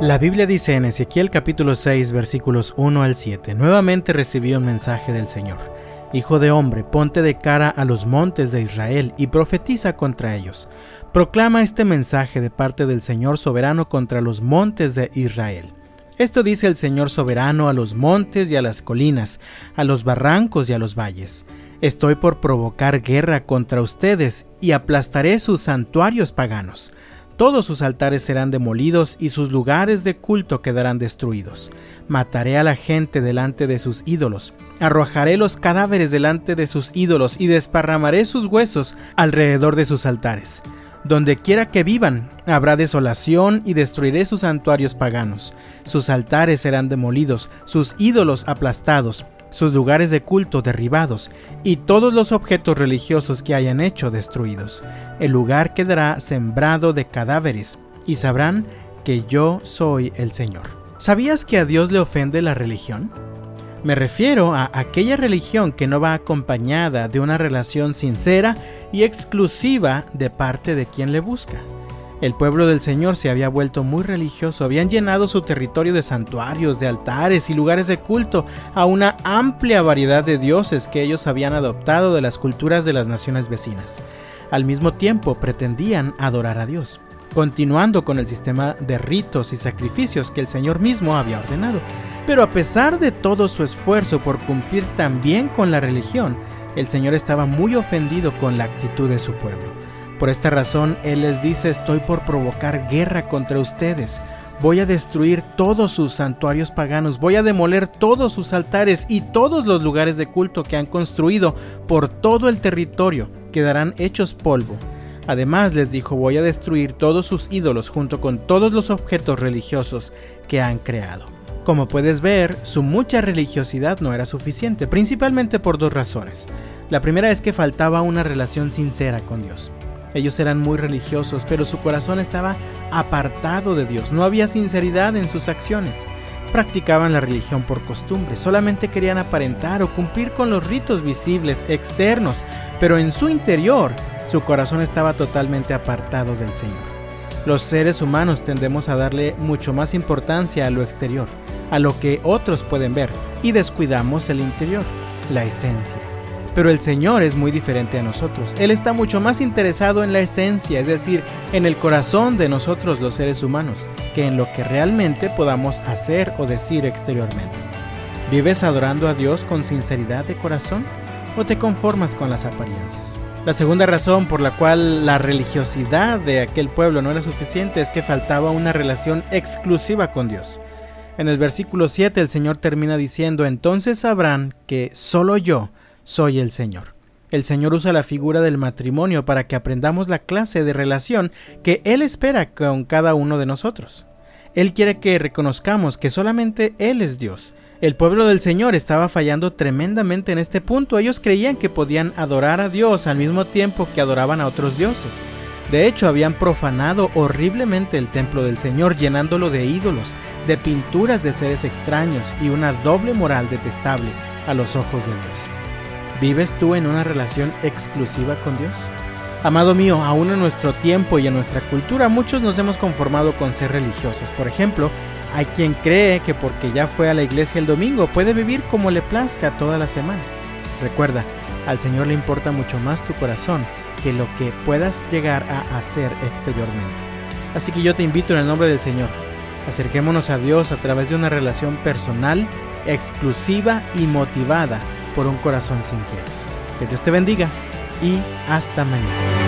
La Biblia dice en Ezequiel capítulo 6 versículos 1 al 7, nuevamente recibió un mensaje del Señor. Hijo de hombre, ponte de cara a los montes de Israel y profetiza contra ellos. Proclama este mensaje de parte del Señor soberano contra los montes de Israel. Esto dice el Señor soberano a los montes y a las colinas, a los barrancos y a los valles. Estoy por provocar guerra contra ustedes y aplastaré sus santuarios paganos. Todos sus altares serán demolidos y sus lugares de culto quedarán destruidos. Mataré a la gente delante de sus ídolos. Arrojaré los cadáveres delante de sus ídolos y desparramaré sus huesos alrededor de sus altares. Donde quiera que vivan, habrá desolación y destruiré sus santuarios paganos. Sus altares serán demolidos, sus ídolos aplastados, sus lugares de culto derribados y todos los objetos religiosos que hayan hecho destruidos. El lugar quedará sembrado de cadáveres y sabrán que yo soy el Señor. ¿Sabías que a Dios le ofende la religión? Me refiero a aquella religión que no va acompañada de una relación sincera y exclusiva de parte de quien le busca. El pueblo del Señor se había vuelto muy religioso, habían llenado su territorio de santuarios, de altares y lugares de culto a una amplia variedad de dioses que ellos habían adoptado de las culturas de las naciones vecinas. Al mismo tiempo pretendían adorar a Dios, continuando con el sistema de ritos y sacrificios que el Señor mismo había ordenado. Pero a pesar de todo su esfuerzo por cumplir también con la religión, el Señor estaba muy ofendido con la actitud de su pueblo. Por esta razón Él les dice, estoy por provocar guerra contra ustedes. Voy a destruir todos sus santuarios paganos, voy a demoler todos sus altares y todos los lugares de culto que han construido por todo el territorio quedarán hechos polvo. Además les dijo, voy a destruir todos sus ídolos junto con todos los objetos religiosos que han creado. Como puedes ver, su mucha religiosidad no era suficiente, principalmente por dos razones. La primera es que faltaba una relación sincera con Dios. Ellos eran muy religiosos, pero su corazón estaba apartado de Dios. No había sinceridad en sus acciones. Practicaban la religión por costumbre, solamente querían aparentar o cumplir con los ritos visibles externos, pero en su interior su corazón estaba totalmente apartado del Señor. Los seres humanos tendemos a darle mucho más importancia a lo exterior, a lo que otros pueden ver, y descuidamos el interior, la esencia. Pero el Señor es muy diferente a nosotros. Él está mucho más interesado en la esencia, es decir, en el corazón de nosotros los seres humanos, que en lo que realmente podamos hacer o decir exteriormente. ¿Vives adorando a Dios con sinceridad de corazón o te conformas con las apariencias? La segunda razón por la cual la religiosidad de aquel pueblo no era suficiente es que faltaba una relación exclusiva con Dios. En el versículo 7 el Señor termina diciendo, entonces sabrán que solo yo, soy el Señor. El Señor usa la figura del matrimonio para que aprendamos la clase de relación que Él espera con cada uno de nosotros. Él quiere que reconozcamos que solamente Él es Dios. El pueblo del Señor estaba fallando tremendamente en este punto. Ellos creían que podían adorar a Dios al mismo tiempo que adoraban a otros dioses. De hecho, habían profanado horriblemente el templo del Señor, llenándolo de ídolos, de pinturas de seres extraños y una doble moral detestable a los ojos de Dios. ¿Vives tú en una relación exclusiva con Dios? Amado mío, aún en nuestro tiempo y en nuestra cultura muchos nos hemos conformado con ser religiosos. Por ejemplo, hay quien cree que porque ya fue a la iglesia el domingo puede vivir como le plazca toda la semana. Recuerda, al Señor le importa mucho más tu corazón que lo que puedas llegar a hacer exteriormente. Así que yo te invito en el nombre del Señor. Acerquémonos a Dios a través de una relación personal, exclusiva y motivada por un corazón sincero. Que Dios te bendiga y hasta mañana.